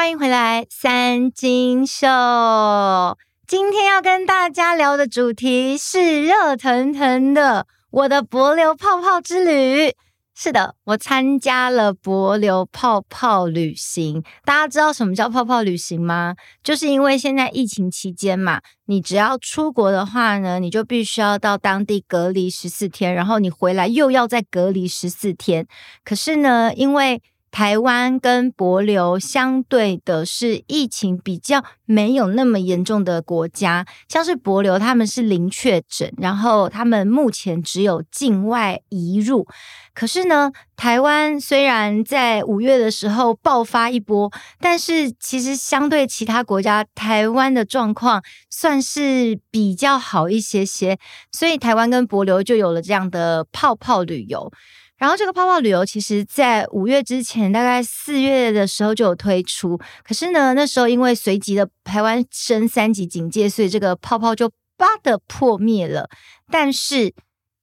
欢迎回来，三金秀。今天要跟大家聊的主题是热腾腾的我的帛流泡泡之旅。是的，我参加了帛流泡泡旅行。大家知道什么叫泡泡旅行吗？就是因为现在疫情期间嘛，你只要出国的话呢，你就必须要到当地隔离十四天，然后你回来又要再隔离十四天。可是呢，因为台湾跟博流相对的是疫情比较没有那么严重的国家，像是博流他们是零确诊，然后他们目前只有境外移入。可是呢，台湾虽然在五月的时候爆发一波，但是其实相对其他国家，台湾的状况算是比较好一些些，所以台湾跟博流就有了这样的泡泡旅游。然后这个泡泡旅游，其实在五月之前，大概四月的时候就有推出。可是呢，那时候因为随即的台湾升三级警戒，所以这个泡泡就啪的破灭了。但是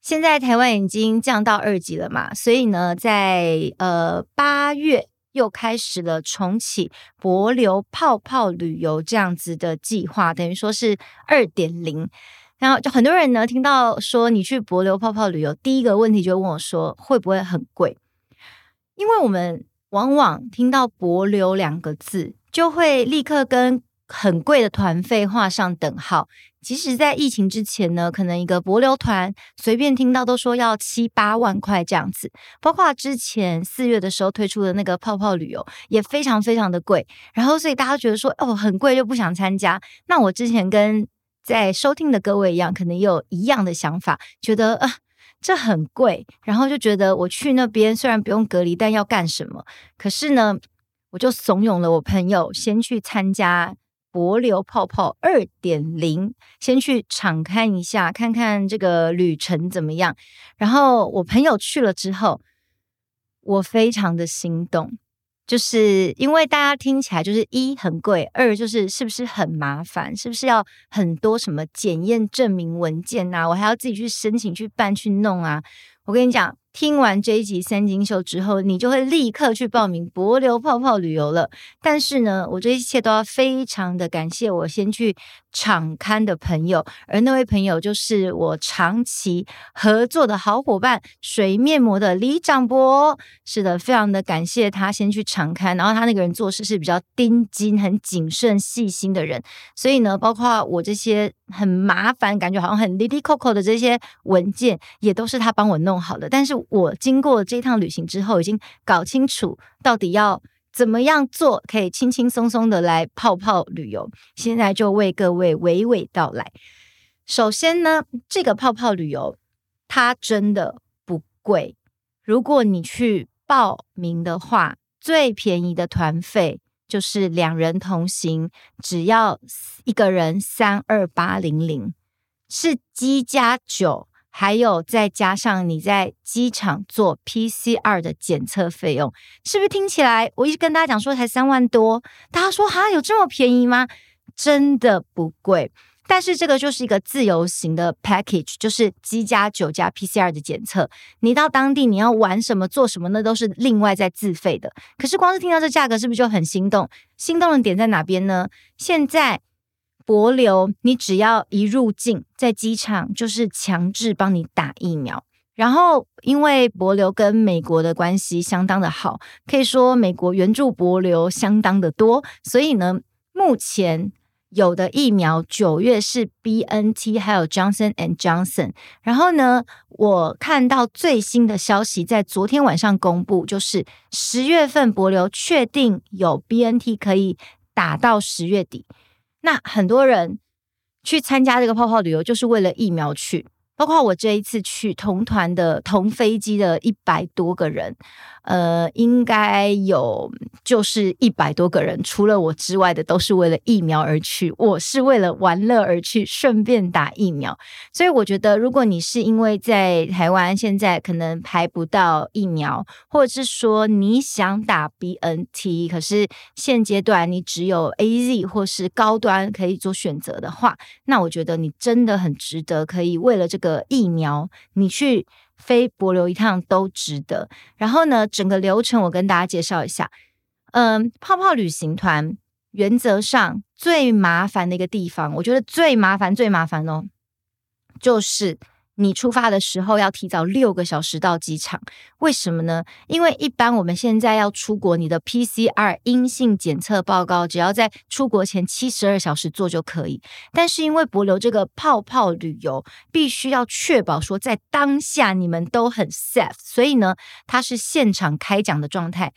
现在台湾已经降到二级了嘛，所以呢，在呃八月又开始了重启博流泡泡旅游这样子的计划，等于说是二点零。然后就很多人呢，听到说你去帛琉泡泡旅游，第一个问题就问我说会不会很贵？因为我们往往听到帛琉两个字，就会立刻跟很贵的团费画上等号。即使在疫情之前呢，可能一个帛流团随便听到都说要七八万块这样子。包括之前四月的时候推出的那个泡泡旅游，也非常非常的贵。然后所以大家觉得说哦很贵就不想参加。那我之前跟在收听的各位一样，可能也有一样的想法，觉得啊、这很贵，然后就觉得我去那边虽然不用隔离，但要干什么？可是呢，我就怂恿了我朋友先去参加帛琉泡泡二点零，先去场勘一下，看看这个旅程怎么样。然后我朋友去了之后，我非常的心动。就是因为大家听起来就是一很贵，二就是是不是很麻烦，是不是要很多什么检验证明文件啊，我还要自己去申请去办去弄啊。我跟你讲，听完这一集三金秀之后，你就会立刻去报名帛琉泡泡旅游了。但是呢，我这一切都要非常的感谢我先去场刊的朋友，而那位朋友就是我长期合作的好伙伴水面膜的李长博。是的，非常的感谢他先去场刊，然后他那个人做事是比较盯紧、很谨慎、细心的人，所以呢，包括我这些很麻烦、感觉好像很哩哩扣扣的这些文件，也都是他帮我弄好的。但是我经过这趟旅行之后，已经搞清楚到底要。怎么样做可以轻轻松松的来泡泡旅游？现在就为各位娓娓道来。首先呢，这个泡泡旅游它真的不贵。如果你去报名的话，最便宜的团费就是两人同行，只要一个人三二八零零，是机加酒。还有再加上你在机场做 PCR 的检测费用，是不是听起来？我一直跟大家讲说才三万多，大家说哈有这么便宜吗？真的不贵，但是这个就是一个自由行的 package，就是机加酒加 PCR 的检测。你到当地你要玩什么做什么，那都是另外再自费的。可是光是听到这价格，是不是就很心动？心动的点在哪边呢？现在。帛琉，你只要一入境，在机场就是强制帮你打疫苗。然后，因为帛琉跟美国的关系相当的好，可以说美国援助帛琉相当的多。所以呢，目前有的疫苗九月是 BNT，还有 Johnson and Johnson。然后呢，我看到最新的消息，在昨天晚上公布，就是十月份帛琉确定有 BNT 可以打到十月底。那很多人去参加这个泡泡旅游，就是为了疫苗去。包括我这一次去同团的同飞机的一百多个人，呃，应该有就是一百多个人，除了我之外的都是为了疫苗而去。我是为了玩乐而去，顺便打疫苗。所以我觉得，如果你是因为在台湾现在可能排不到疫苗，或者是说你想打 BNT，可是现阶段你只有 AZ 或是高端可以做选择的话，那我觉得你真的很值得，可以为了这个。的疫苗，你去飞博流一趟都值得。然后呢，整个流程我跟大家介绍一下。嗯，泡泡旅行团原则上最麻烦的一个地方，我觉得最麻烦、最麻烦哦，就是。你出发的时候要提早六个小时到机场，为什么呢？因为一般我们现在要出国，你的 PCR 阴性检测报告只要在出国前七十二小时做就可以。但是因为博流这个泡泡旅游，必须要确保说在当下你们都很 safe，所以呢，它是现场开奖的状态，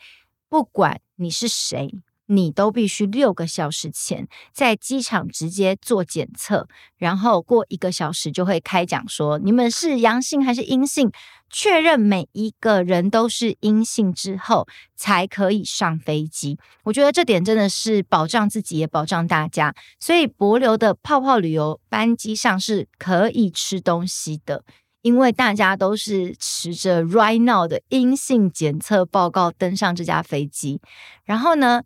不管你是谁。你都必须六个小时前在机场直接做检测，然后过一个小时就会开讲说你们是阳性还是阴性，确认每一个人都是阴性之后才可以上飞机。我觉得这点真的是保障自己也保障大家，所以博流的泡泡旅游班机上是可以吃东西的。因为大家都是持着 right now 的阴性检测报告登上这架飞机，然后呢，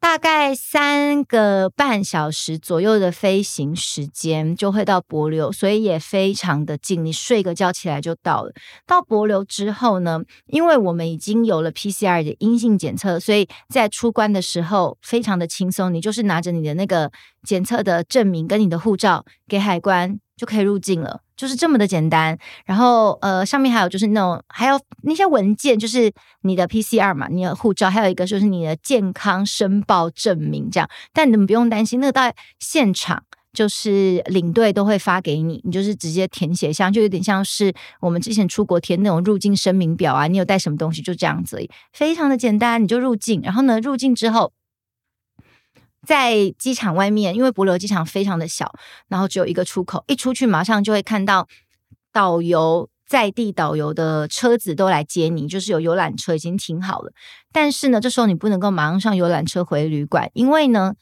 大概三个半小时左右的飞行时间就会到帛琉，所以也非常的近，你睡个觉起来就到了。到帛琉之后呢，因为我们已经有了 PCR 的阴性检测，所以在出关的时候非常的轻松，你就是拿着你的那个检测的证明跟你的护照给海关就可以入境了。就是这么的简单，然后呃，上面还有就是那种还有那些文件，就是你的 PCR 嘛，你的护照，还有一个就是你的健康申报证明这样。但你们不用担心，那个到现场就是领队都会发给你，你就是直接填写像，就有点像是我们之前出国填那种入境声明表啊，你有带什么东西就这样子，非常的简单，你就入境。然后呢，入境之后。在机场外面，因为帛琉机场非常的小，然后只有一个出口，一出去马上就会看到导游在地导游的车子都来接你，就是有游览车已经停好了。但是呢，这时候你不能够马上上游览车回旅馆，因为呢，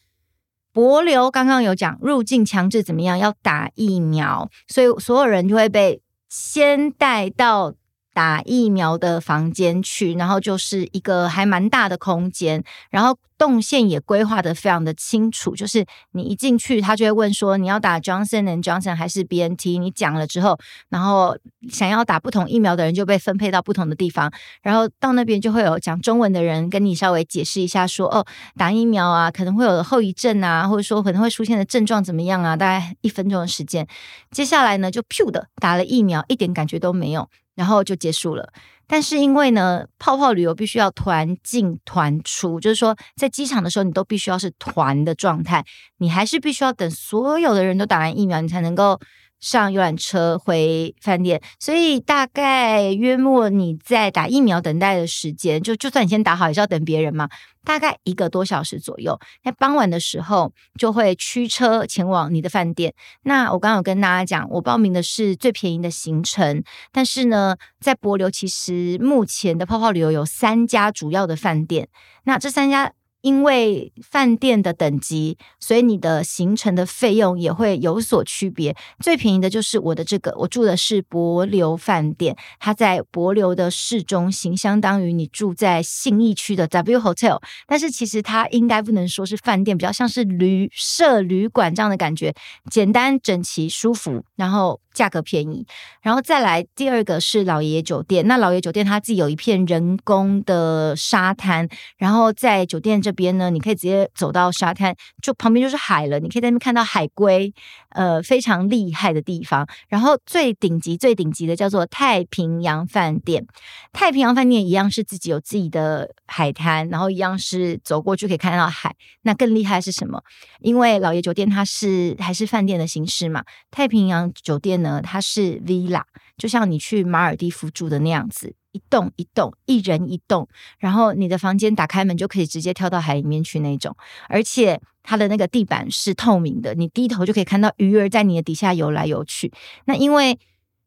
博流刚刚有讲入境强制怎么样，要打疫苗，所以所有人就会被先带到。打疫苗的房间去，然后就是一个还蛮大的空间，然后动线也规划得非常的清楚。就是你一进去，他就会问说你要打 Johnson and Johnson 还是 BNT？你讲了之后，然后想要打不同疫苗的人就被分配到不同的地方，然后到那边就会有讲中文的人跟你稍微解释一下说，哦，打疫苗啊可能会有后遗症啊，或者说可能会出现的症状怎么样啊？大概一分钟的时间，接下来呢就噗的打了疫苗，一点感觉都没有。然后就结束了，但是因为呢，泡泡旅游必须要团进团出，就是说在机场的时候，你都必须要是团的状态，你还是必须要等所有的人都打完疫苗，你才能够。上游览车回饭店，所以大概约莫你在打疫苗等待的时间，就就算你先打好，也是要等别人嘛，大概一个多小时左右。那傍晚的时候就会驱车前往你的饭店。那我刚刚有跟大家讲，我报名的是最便宜的行程，但是呢，在博流其实目前的泡泡旅游有三家主要的饭店，那这三家。因为饭店的等级，所以你的行程的费用也会有所区别。最便宜的就是我的这个，我住的是帛琉饭店，它在帛琉的市中心，相当于你住在信义区的 W Hotel。但是其实它应该不能说是饭店，比较像是旅社旅馆这样的感觉，简单、整齐、舒服，然后。价格便宜，然后再来第二个是老爷爷酒店。那老爷酒店它自己有一片人工的沙滩，然后在酒店这边呢，你可以直接走到沙滩，就旁边就是海了。你可以在那边看到海龟，呃，非常厉害的地方。然后最顶级、最顶级的叫做太平洋饭店。太平洋饭店一样是自己有自己的海滩，然后一样是走过去可以看到海。那更厉害是什么？因为老爷酒店它是还是饭店的形式嘛，太平洋酒店呢？呃，它是 villa，就像你去马尔地夫住的那样子，一栋一栋，一人一栋，然后你的房间打开门就可以直接跳到海里面去那种，而且它的那个地板是透明的，你低头就可以看到鱼儿在你的底下游来游去。那因为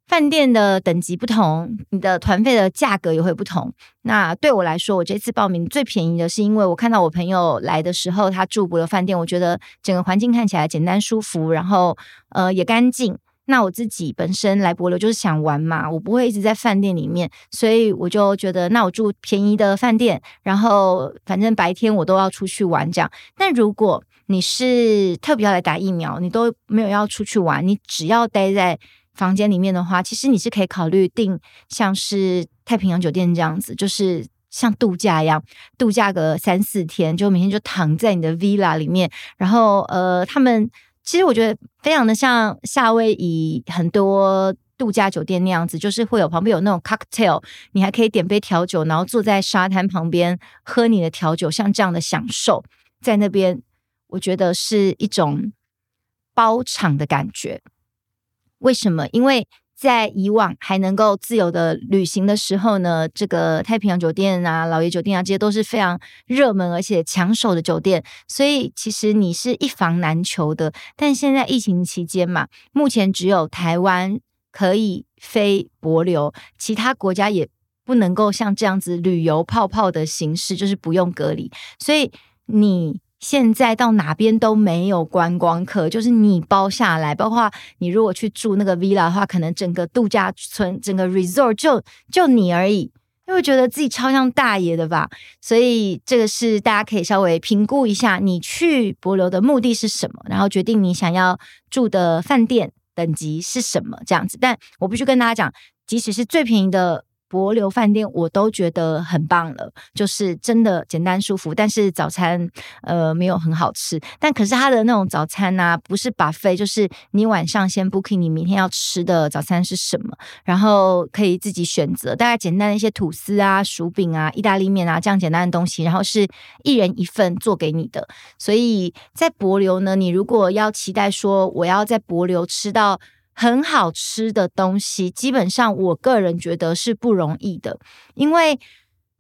饭店的等级不同，你的团费的价格也会不同。那对我来说，我这次报名最便宜的是因为我看到我朋友来的时候，他住帛琉饭店，我觉得整个环境看起来简单舒服，然后呃也干净。那我自己本身来帛琉就是想玩嘛，我不会一直在饭店里面，所以我就觉得，那我住便宜的饭店，然后反正白天我都要出去玩这样。但如果你是特别要来打疫苗，你都没有要出去玩，你只要待在房间里面的话，其实你是可以考虑订像是太平洋酒店这样子，就是像度假一样，度假个三四天，就每天就躺在你的 villa 里面，然后呃，他们其实我觉得非常的像夏威夷很多度假酒店那样子，就是会有旁边有那种 cocktail，你还可以点杯调酒，然后坐在沙滩旁边喝你的调酒，像这样的享受，在那边我觉得是一种包场的感觉。为什么？因为在以往还能够自由的旅行的时候呢，这个太平洋酒店啊、老爷酒店啊，这些都是非常热门而且抢手的酒店，所以其实你是一房难求的。但现在疫情期间嘛，目前只有台湾可以飞帛琉，其他国家也不能够像这样子旅游泡泡的形式，就是不用隔离，所以你。现在到哪边都没有观光客，就是你包下来，包括你如果去住那个 villa 的话，可能整个度假村、整个 resort 就就你而已，因为觉得自己超像大爷的吧。所以这个是大家可以稍微评估一下，你去博流的目的是什么，然后决定你想要住的饭店等级是什么这样子。但我必须跟大家讲，即使是最便宜的。帛琉饭店我都觉得很棒了，就是真的简单舒服，但是早餐呃没有很好吃。但可是它的那种早餐呢、不是 buffet，就是你晚上先 booking 你明天要吃的早餐是什么，然后可以自己选择，大概简单的一些吐司啊、薯饼啊、意大利面啊这样简单的东西，然后是一人一份做给你的。所以在帛琉呢，你如果要期待说我要在帛琉吃到。很好吃的东西，基本上我个人觉得是不容易的，因为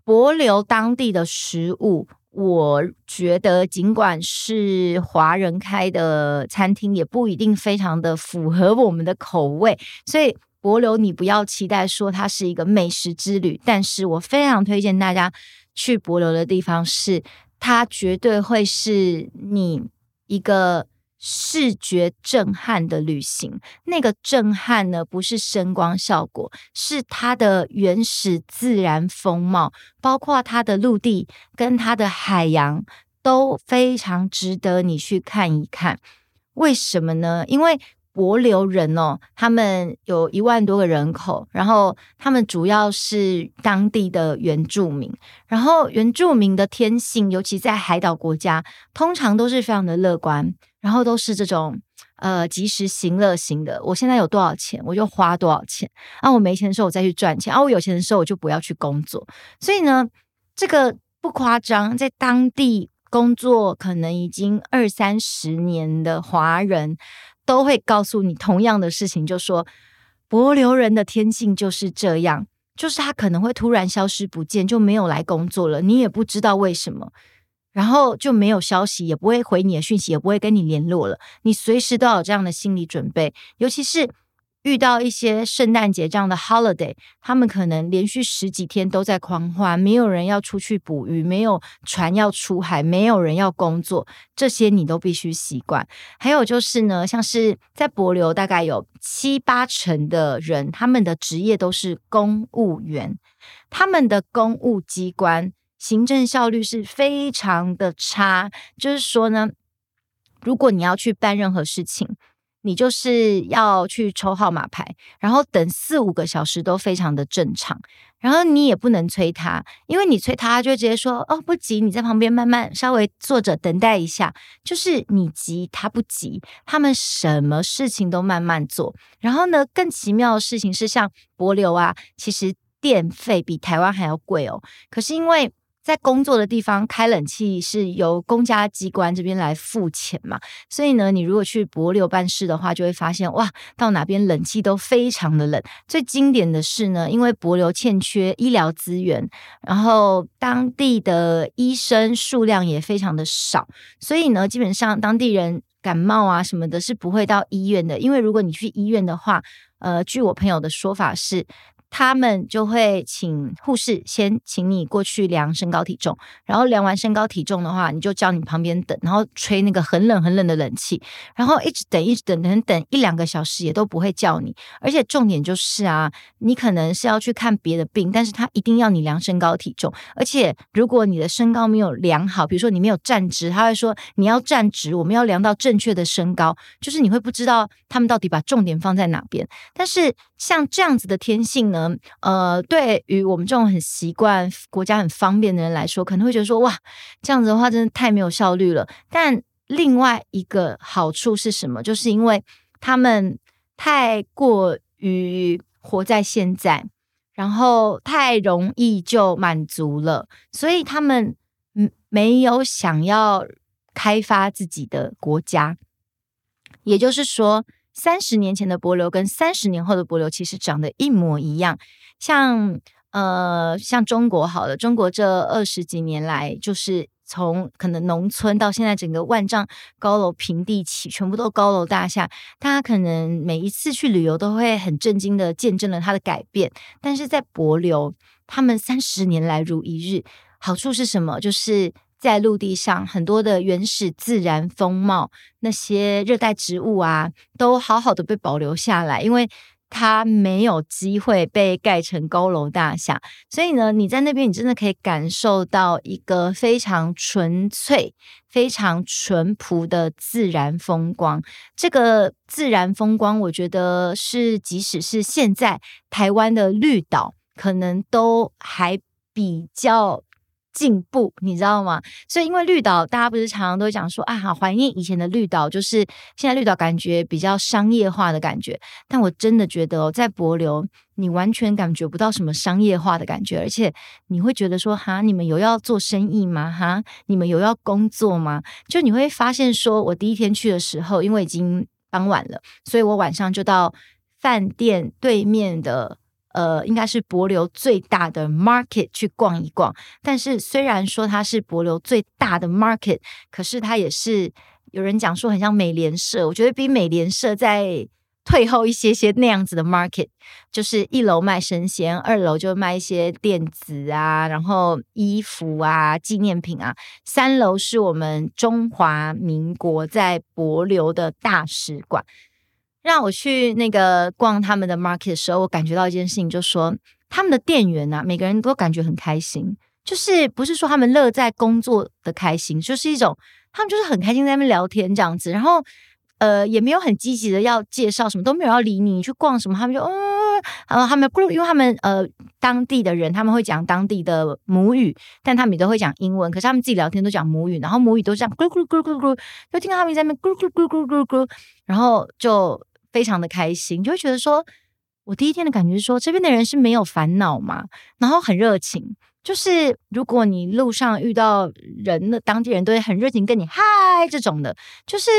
帛琉当地的食物，我觉得尽管是华人开的餐厅，也不一定非常的符合我们的口味。所以帛琉你不要期待说它是一个美食之旅，但是我非常推荐大家去帛琉的地方是，它绝对会是你一个。视觉震撼的旅行，那个震撼呢，不是声光效果，是它的原始自然风貌，包括它的陆地跟它的海洋都非常值得你去看一看。为什么呢？因为帛琉人哦，他们有一万多个人口，然后他们主要是当地的原住民，然后原住民的天性，尤其在海岛国家，通常都是非常的乐观，然后都是这种呃及时行乐型的。我现在有多少钱，我就花多少钱啊！我没钱的时候，我再去赚钱啊！我有钱的时候，我就不要去工作。所以呢，这个不夸张，在当地工作可能已经二三十年的华人。都会告诉你同样的事情，就说帛琉人的天性就是这样，就是他可能会突然消失不见，就没有来工作了，你也不知道为什么，然后就没有消息，也不会回你的讯息，也不会跟你联络了，你随时都有这样的心理准备，尤其是。遇到一些圣诞节这样的 holiday，他们可能连续十几天都在狂欢，没有人要出去捕鱼，没有船要出海，没有人要工作，这些你都必须习惯。还有就是呢，像是在帛琉，大概有七八成的人，他们的职业都是公务员，他们的公务机关行政效率是非常的差。就是说呢，如果你要去办任何事情，你就是要去抽号码牌，然后等四五个小时都非常的正常，然后你也不能催他，因为你催他，就会直接说哦，不急，你在旁边慢慢稍微坐着等待一下。就是你急，他不急，他们什么事情都慢慢做。然后呢，更奇妙的事情是，像帛琉啊，其实电费比台湾还要贵哦。可是因为在工作的地方开冷气是由公家机关这边来付钱嘛，所以呢，你如果去帛琉办事的话，就会发现哇，到哪边冷气都非常的冷。最经典的是呢，因为帛琉欠缺医疗资源，然后当地的医生数量也非常的少，所以呢，基本上当地人感冒啊什么的是不会到医院的，因为如果你去医院的话，呃，据我朋友的说法是。他们就会请护士先请你过去量身高体重，然后量完身高体重的话，你就叫你旁边等，然后吹那个很冷很冷的冷气，然后一直等一直等等等一两个小时也都不会叫你。而且重点就是啊，你可能是要去看别的病，但是他一定要你量身高体重。而且如果你的身高没有量好，比如说你没有站直，他会说你要站直，我们要量到正确的身高，就是你会不知道他们到底把重点放在哪边。但是像这样子的天性呢，呃，对于我们这种很习惯国家很方便的人来说，可能会觉得说，哇，这样子的话真的太没有效率了。但另外一个好处是什么？就是因为他们太过于活在现在，然后太容易就满足了，所以他们嗯没有想要开发自己的国家。也就是说，三十年前的帛琉跟三十年后的帛琉其实长得一模一样。像呃，像中国好了，中国这二十几年来就是。从可能农村到现在，整个万丈高楼平地起，全部都高楼大厦。大家可能每一次去旅游都会很震惊的见证了它的改变。但是在帛琉，他们三十年来如一日。好处是什么？就是在陆地上很多的原始自然风貌，那些热带植物啊，都好好的被保留下来，因为。它没有机会被盖成高楼大厦，所以呢，你在那边，你真的可以感受到一个非常纯粹、非常淳朴的自然风光。这个自然风光，我觉得是，即使是现在台湾的绿岛，可能都还比较。进步，你知道吗？所以因为绿岛，大家不是常常都讲说啊，好怀念以前的绿岛，就是现在绿岛感觉比较商业化的感觉。但我真的觉得哦，在柏流，你完全感觉不到什么商业化的感觉，而且你会觉得说，哈，你们有要做生意吗？哈，你们有要工作吗？就你会发现说，我第一天去的时候，因为已经傍晚了，所以我晚上就到饭店对面的。呃，应该是帛琉最大的 market 去逛一逛。但是虽然说它是帛琉最大的 market，可是它也是有人讲说很像美联社。我觉得比美联社再退后一些些那样子的 market，就是一楼卖生鲜，二楼就卖一些电子啊，然后衣服啊、纪念品啊，三楼是我们中华民国在帛琉的大使馆。让我去那个逛他们的 market 的时候，我感觉到一件事情，就说他们的店员啊，每个人都感觉很开心，就是不是说他们乐在工作的开心，就是一种他们就是很开心在那边聊天这样子，然后呃也没有很积极的要介绍什么，都没有要理你，你去逛什么，他们就嗯，然后他们因为他们呃当地的人他们会讲当地的母语，但他们也都会讲英文，可是他们自己聊天都讲母语，然后母语都这样咕噜咕噜咕噜咕噜，就听到他们在那边咕噜咕噜咕噜咕噜，然后就。非常的开心，就会觉得说，我第一天的感觉是说，这边的人是没有烦恼嘛，然后很热情。就是如果你路上遇到人的当地人都会很热情跟你嗨这种的，就是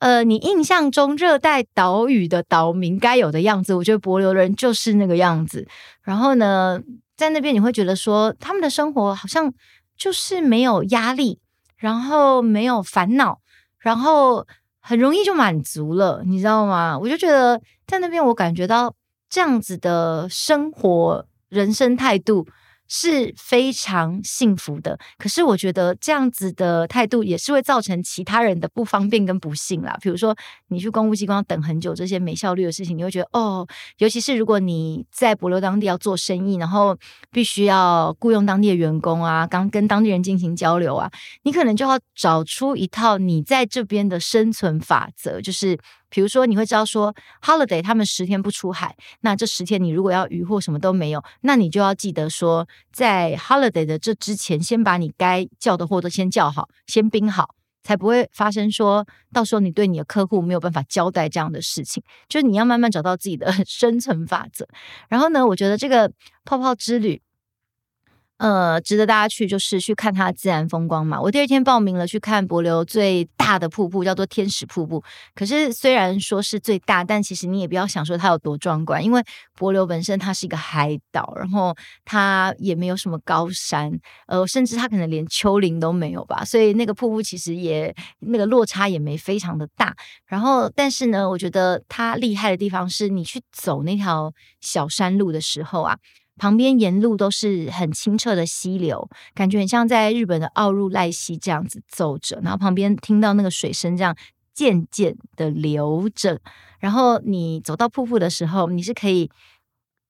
呃，你印象中热带岛屿的岛民该有的样子，我觉得帛琉人就是那个样子。然后呢，在那边你会觉得说，他们的生活好像就是没有压力，然后没有烦恼，然后。很容易就满足了，你知道吗？我就觉得在那边，我感觉到这样子的生活、人生态度。是非常幸福的，可是我觉得这样子的态度也是会造成其他人的不方便跟不幸啦。比如说，你去公务机关等很久，这些没效率的事情，你会觉得哦，尤其是如果你在帛琉当地要做生意，然后必须要雇佣当地的员工啊，刚跟当地人进行交流啊，你可能就要找出一套你在这边的生存法则，就是。比如说，你会知道说，holiday 他们十天不出海，那这十天你如果要渔获什么都没有，那你就要记得说，在 holiday 的这之前，先把你该叫的货都先叫好，先冰好，才不会发生说到时候你对你的客户没有办法交代这样的事情。就是你要慢慢找到自己的 生存法则。然后呢，我觉得这个泡泡之旅。呃，值得大家去，就是去看它的自然风光嘛。我第二天报名了去看帛琉最大的瀑布，叫做天使瀑布。可是虽然说是最大，但其实你也不要想说它有多壮观，因为帛琉本身它是一个海岛，然后它也没有什么高山，呃，甚至它可能连丘陵都没有吧。所以那个瀑布其实也那个落差也没非常的大。然后，但是呢，我觉得它厉害的地方是你去走那条小山路的时候啊。旁边沿路都是很清澈的溪流，感觉很像在日本的奥入濑溪这样子走着，然后旁边听到那个水声这样渐渐的流着，然后你走到瀑布的时候，你是可以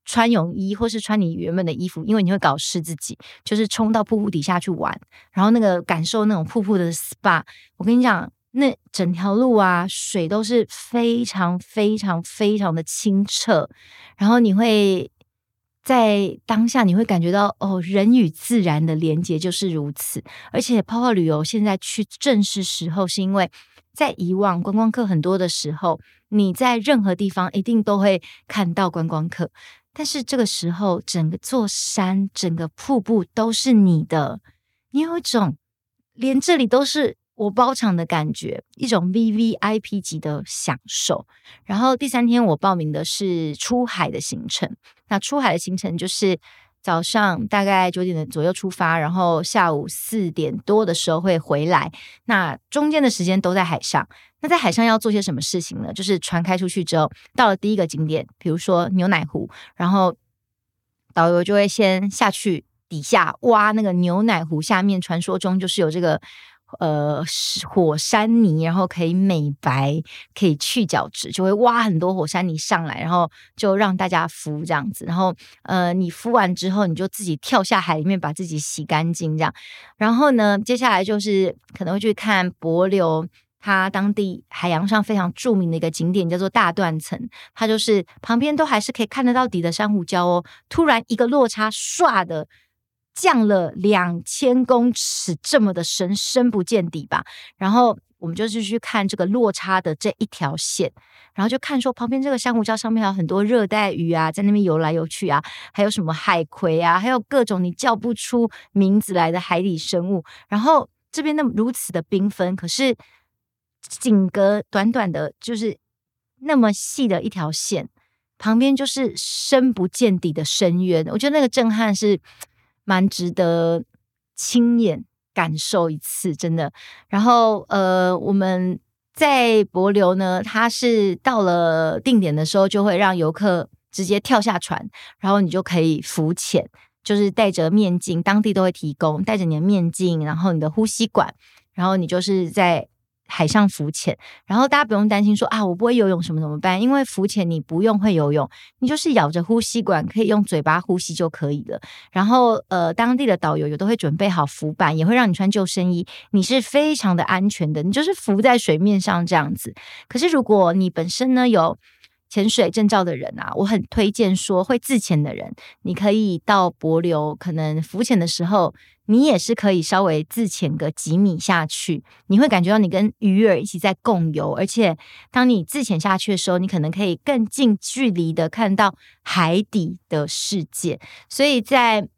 穿泳衣或是穿你原本的衣服，因为你会搞湿自己，就是冲到瀑布底下去玩，然后那个感受那种瀑布的 SPA，我跟你讲。那整条路啊，水都是非常非常非常的清澈，然后你会在当下你会感觉到哦，人与自然的连接就是如此。而且泡泡旅游现在去正是时候，是因为在以往观光客很多的时候，你在任何地方一定都会看到观光客，但是这个时候，整个座山、整个瀑布都是你的，你有一种连这里都是。我包场的感觉，一种 VVIP 级的享受。然后第三天我报名的是出海的行程，那出海的行程就是早上大概九点左右出发，然后下午四点多的时候会回来。那中间的时间都在海上。那在海上要做些什么事情呢？就是船开出去之后，到了第一个景点，比如说牛奶湖，然后导游就会先下去底下挖那个牛奶湖下面，传说中就是有这个。呃，火山泥，然后可以美白，可以去角质，就会挖很多火山泥上来，然后就让大家敷这样子。然后，呃，你敷完之后，你就自己跳下海里面把自己洗干净这样。然后呢，接下来就是可能会去看博琉，它当地海洋上非常著名的一个景点叫做大断层，它就是旁边都还是可以看得到底的珊瑚礁哦。突然一个落差，唰的。降了两千公尺，这么的深，深不见底吧？然后我们就是去看这个落差的这一条线，然后就看说旁边这个珊瑚礁上面还有很多热带鱼啊，在那边游来游去啊，还有什么海葵啊，还有各种你叫不出名字来的海底生物。然后这边那么如此的缤纷，可是仅隔短短的，就是那么细的一条线，旁边就是深不见底的深渊。我觉得那个震撼是。蛮值得亲眼感受一次，真的。然后，呃，我们在帛琉呢，它是到了定点的时候，就会让游客直接跳下船，然后你就可以浮潜，就是戴着面镜，当地都会提供，戴着你的面镜，然后你的呼吸管，然后你就是在。海上浮潜，然后大家不用担心说啊，我不会游泳什么怎么办？因为浮潜你不用会游泳，你就是咬着呼吸管，可以用嘴巴呼吸就可以了。然后呃，当地的导游也都会准备好浮板，也会让你穿救生衣，你是非常的安全的，你就是浮在水面上这样子。可是如果你本身呢有潜水证照的人啊，我很推荐说会自潜的人，你可以到博流，可能浮潜的时候。你也是可以稍微自潜个几米下去，你会感觉到你跟鱼儿一起在共游，而且当你自潜下去的时候，你可能可以更近距离的看到海底的世界。所以在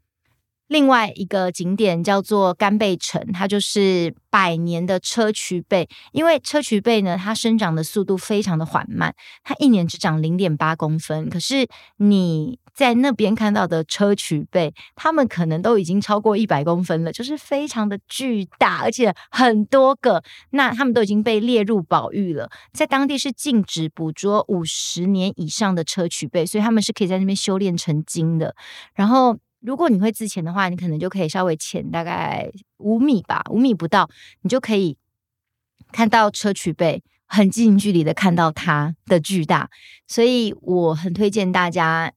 另外一个景点叫做干贝城，它就是百年的砗磲贝，因为砗磲贝呢，它生长的速度非常的缓慢，它一年只长零点八公分，可是你。在那边看到的砗磲贝，它们可能都已经超过一百公分了，就是非常的巨大，而且很多个。那它们都已经被列入保育了，在当地是禁止捕捉五十年以上的砗磲贝，所以他们是可以在那边修炼成精的。然后，如果你会自潜的话，你可能就可以稍微潜大概五米吧，五米不到，你就可以看到硨磲贝，很近距离的看到它的巨大。所以我很推荐大家。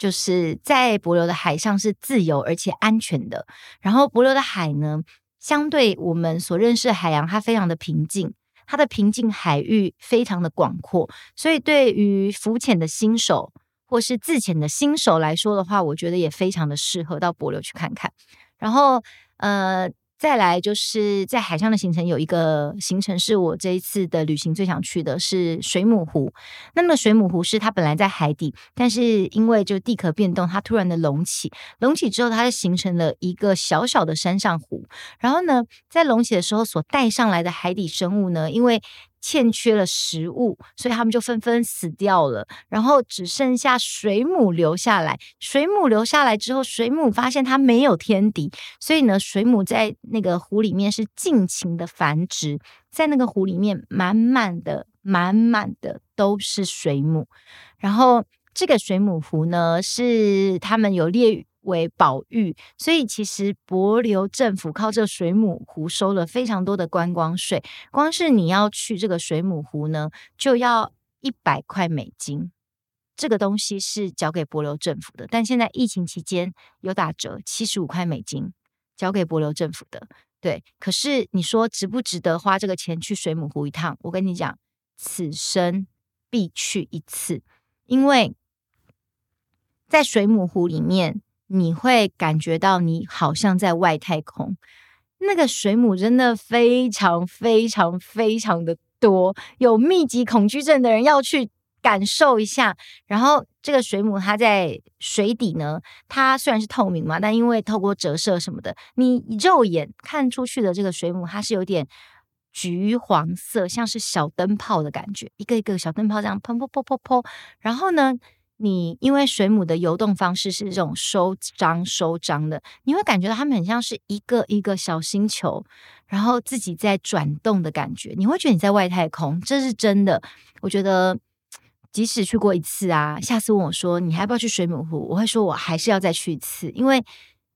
就是在帛琉的海上是自由而且安全的。然后帛琉的海呢，相对我们所认识的海洋，它非常的平静，它的平静海域非常的广阔。所以对于浮潜的新手或是自潜的新手来说的话，我觉得也非常的适合到博琉去看看。然后呃。再来就是在海上的行程，有一个行程是我这一次的旅行最想去的，是水母湖。那么水母湖是它本来在海底，但是因为就地壳变动，它突然的隆起，隆起之后，它就形成了一个小小的山上湖。然后呢，在隆起的时候所带上来的海底生物呢，因为欠缺了食物，所以他们就纷纷死掉了。然后只剩下水母留下来。水母留下来之后，水母发现它没有天敌，所以呢，水母在那个湖里面是尽情的繁殖。在那个湖里面，满满的、满满的都是水母。然后这个水母湖呢，是他们有列为保育，所以其实帛琉政府靠这水母湖收了非常多的观光税。光是你要去这个水母湖呢，就要一百块美金。这个东西是交给帛琉政府的，但现在疫情期间有打折，七十五块美金交给帛琉政府的。对，可是你说值不值得花这个钱去水母湖一趟？我跟你讲，此生必去一次，因为在水母湖里面，你会感觉到你好像在外太空。那个水母真的非常非常非常的多，有密集恐惧症的人要去感受一下。然后这个水母它在水底呢，它虽然是透明嘛，但因为透过折射什么的，你肉眼看出去的这个水母，它是有点橘黄色，像是小灯泡的感觉，一个一个小灯泡这样砰砰砰砰砰。然后呢，你因为水母的游动方式是这种收张收张的，你会感觉到它们很像是一个一个小星球，然后自己在转动的感觉。你会觉得你在外太空，这是真的。我觉得即使去过一次啊，下次问我说你还要不要去水母湖，我会说我还是要再去一次，因为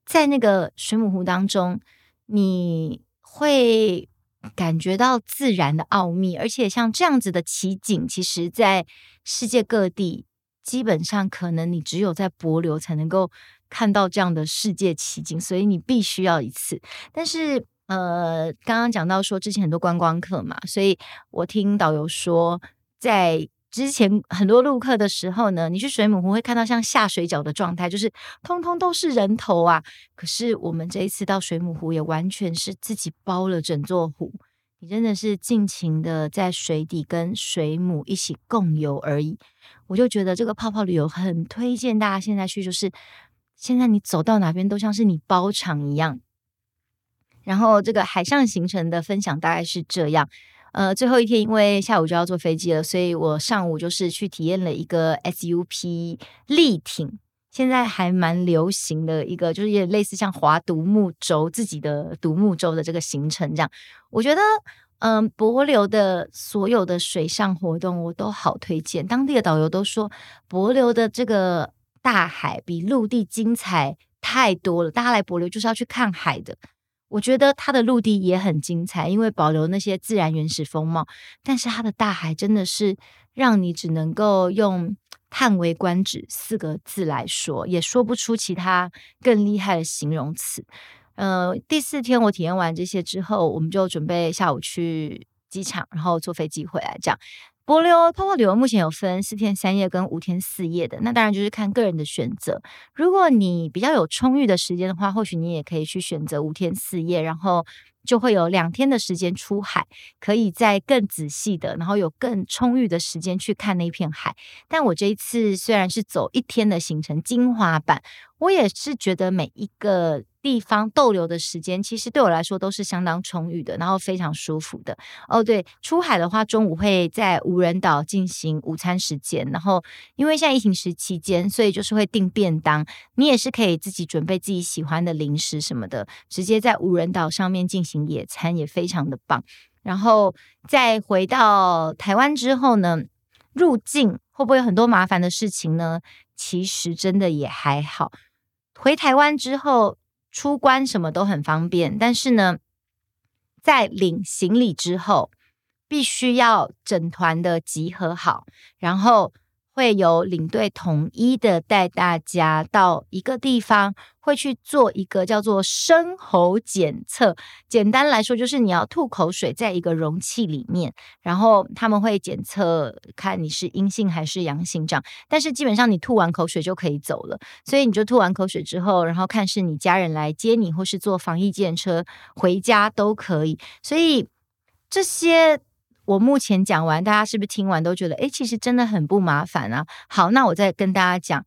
在那个水母湖当中，你会感觉到自然的奥秘，而且像这样子的奇景，其实在世界各地。基本上可能你只有在帛琉才能够看到这样的世界奇景，所以你必须要一次。但是呃，刚刚讲到说之前很多观光客嘛，所以我听导游说，在之前很多陆客的时候呢，你去水母湖会看到像下水饺的状态，就是通通都是人头啊。可是我们这一次到水母湖也完全是自己包了整座湖。你真的是尽情的在水底跟水母一起共游而已，我就觉得这个泡泡旅游很推荐大家现在去，就是现在你走到哪边都像是你包场一样。然后这个海上行程的分享大概是这样，呃，最后一天因为下午就要坐飞机了，所以我上午就是去体验了一个 SUP 立艇。现在还蛮流行的一个，就是也类似像划独木舟，自己的独木舟的这个行程这样。我觉得，嗯，帛琉的所有的水上活动我都好推荐。当地的导游都说，帛琉的这个大海比陆地精彩太多了。大家来帛琉就是要去看海的。我觉得它的陆地也很精彩，因为保留那些自然原始风貌。但是它的大海真的是让你只能够用。叹为观止四个字来说，也说不出其他更厉害的形容词。呃，第四天我体验完这些之后，我们就准备下午去机场，然后坐飞机回来。这样，帛琉泡泡旅游目前有分四天三夜跟五天四夜的，那当然就是看个人的选择。如果你比较有充裕的时间的话，或许你也可以去选择五天四夜，然后。就会有两天的时间出海，可以再更仔细的，然后有更充裕的时间去看那片海。但我这一次虽然是走一天的行程，精华版，我也是觉得每一个。地方逗留的时间其实对我来说都是相当充裕的，然后非常舒服的。哦，对，出海的话，中午会在无人岛进行午餐时间，然后因为现在疫情时期间，所以就是会订便当，你也是可以自己准备自己喜欢的零食什么的，直接在无人岛上面进行野餐，也非常的棒。然后再回到台湾之后呢，入境会不会有很多麻烦的事情呢？其实真的也还好。回台湾之后。出关什么都很方便，但是呢，在领行李之后，必须要整团的集合好，然后。会有领队统一的带大家到一个地方，会去做一个叫做深喉检测。简单来说，就是你要吐口水在一个容器里面，然后他们会检测看你是阴性还是阳性这样。但是基本上你吐完口水就可以走了，所以你就吐完口水之后，然后看是你家人来接你，或是坐防疫计程车回家都可以。所以这些。我目前讲完，大家是不是听完都觉得，诶，其实真的很不麻烦啊？好，那我再跟大家讲。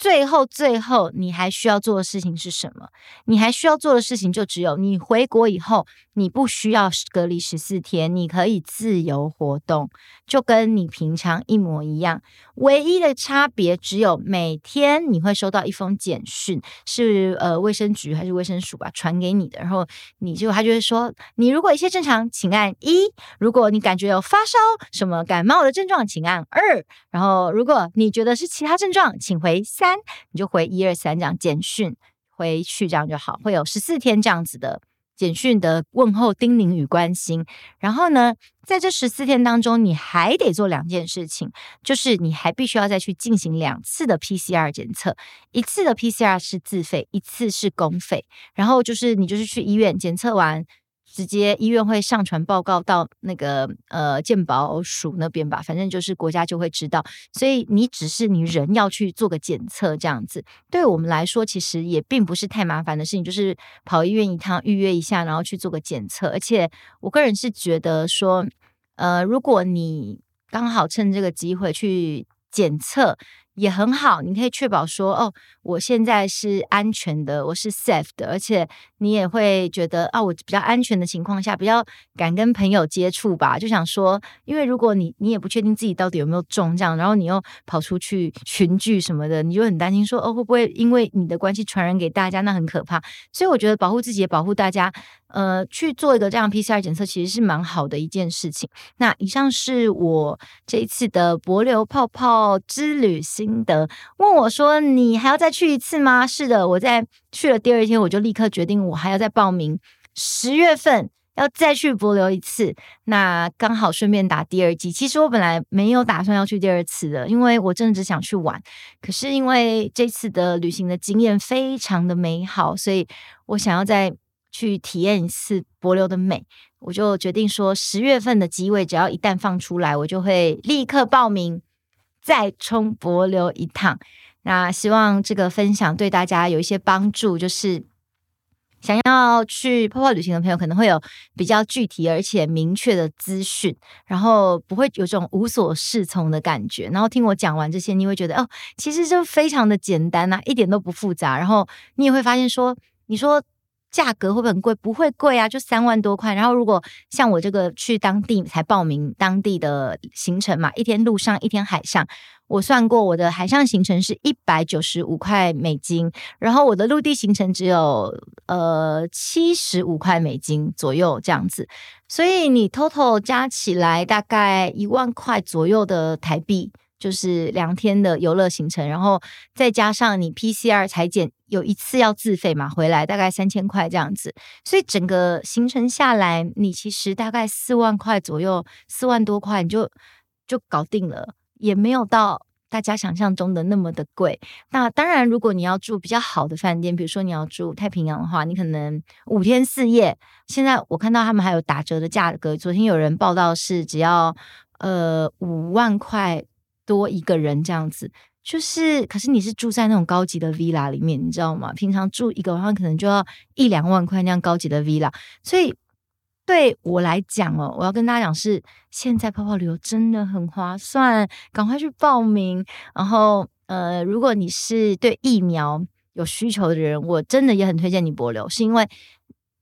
最后，最后，你还需要做的事情是什么？你还需要做的事情就只有，你回国以后，你不需要隔离十四天，你可以自由活动，就跟你平常一模一样。唯一的差别只有每天你会收到一封简讯，是呃卫生局还是卫生署吧传给你的，然后你就他就会说，你如果一切正常，请按一；如果你感觉有发烧、什么感冒的症状，请按二；然后如果你觉得是其他症状，请回三。你就回一二三这样简讯回去，这样就好。会有十四天这样子的简讯的问候、叮咛与关心。然后呢，在这十四天当中，你还得做两件事情，就是你还必须要再去进行两次的 PCR 检测，一次的 PCR 是自费，一次是公费。然后就是你就是去医院检测完。直接医院会上传报告到那个呃健保署那边吧，反正就是国家就会知道。所以你只是你人要去做个检测这样子，对我们来说其实也并不是太麻烦的事情，就是跑医院一趟预约一下，然后去做个检测。而且我个人是觉得说，呃，如果你刚好趁这个机会去检测。也很好，你可以确保说，哦，我现在是安全的，我是 safe 的，而且你也会觉得啊，我比较安全的情况下，比较敢跟朋友接触吧。就想说，因为如果你你也不确定自己到底有没有中这样，然后你又跑出去群聚什么的，你就很担心说，哦，会不会因为你的关系传染给大家，那很可怕。所以我觉得保护自己也保护大家。呃，去做一个这样 PCR 检测，其实是蛮好的一件事情。那以上是我这一次的帛琉泡泡之旅心得。问我说：“你还要再去一次吗？”是的，我在去了第二天，我就立刻决定，我还要再报名十月份要再去博流一次。那刚好顺便打第二季。其实我本来没有打算要去第二次的，因为我真的只想去玩。可是因为这次的旅行的经验非常的美好，所以我想要再。去体验一次博流的美，我就决定说，十月份的机位只要一旦放出来，我就会立刻报名，再冲帛琉一趟。那希望这个分享对大家有一些帮助，就是想要去泡泡旅行的朋友，可能会有比较具体而且明确的资讯，然后不会有这种无所适从的感觉。然后听我讲完这些，你会觉得哦，其实就非常的简单啊，一点都不复杂。然后你也会发现说，你说。价格会不会很贵？不会贵啊，就三万多块。然后如果像我这个去当地才报名当地的行程嘛，一天陆上，一天海上，我算过我的海上行程是一百九十五块美金，然后我的陆地行程只有呃七十五块美金左右这样子，所以你 total 加起来大概一万块左右的台币。就是两天的游乐行程，然后再加上你 PCR 裁剪有一次要自费嘛，回来大概三千块这样子，所以整个行程下来，你其实大概四万块左右，四万多块你就就搞定了，也没有到大家想象中的那么的贵。那当然，如果你要住比较好的饭店，比如说你要住太平洋的话，你可能五天四夜，现在我看到他们还有打折的价格，昨天有人报道是只要呃五万块。多一个人这样子，就是，可是你是住在那种高级的 villa 里面，你知道吗？平常住一个晚上可能就要一两万块那样高级的 villa，所以对我来讲哦，我要跟大家讲是，现在泡泡旅游真的很划算，赶快去报名。然后，呃，如果你是对疫苗有需求的人，我真的也很推荐你帛琉，是因为。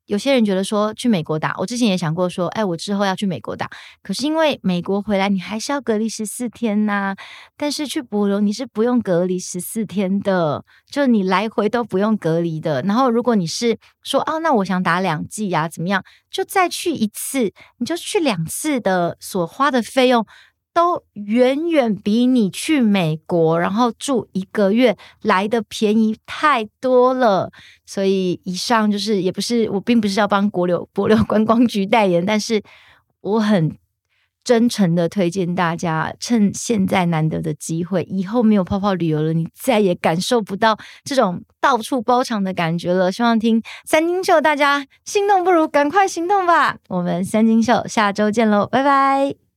有些人觉得说去美国打，我之前也想过说，哎，我之后要去美国打。可是因为美国回来你还是要隔离十四天呐、但是去帛琉你是不用隔离十四天的，就你来回都不用隔离的。然后如果你是说，哦，那我想打两剂呀，怎么样？就再去一次，你就去两次的所花的费用。都远远比你去美国然后住一个月来的便宜太多了，所以以上就是也不是我并不是要帮国流国流观光局代言，但是我很真诚的推荐大家趁现在难得的机会，以后没有泡泡旅游了，你再也感受不到这种到处包场的感觉了。希望听三金秀，大家心动不如赶快行动吧！我们三金秀下周见喽，拜拜。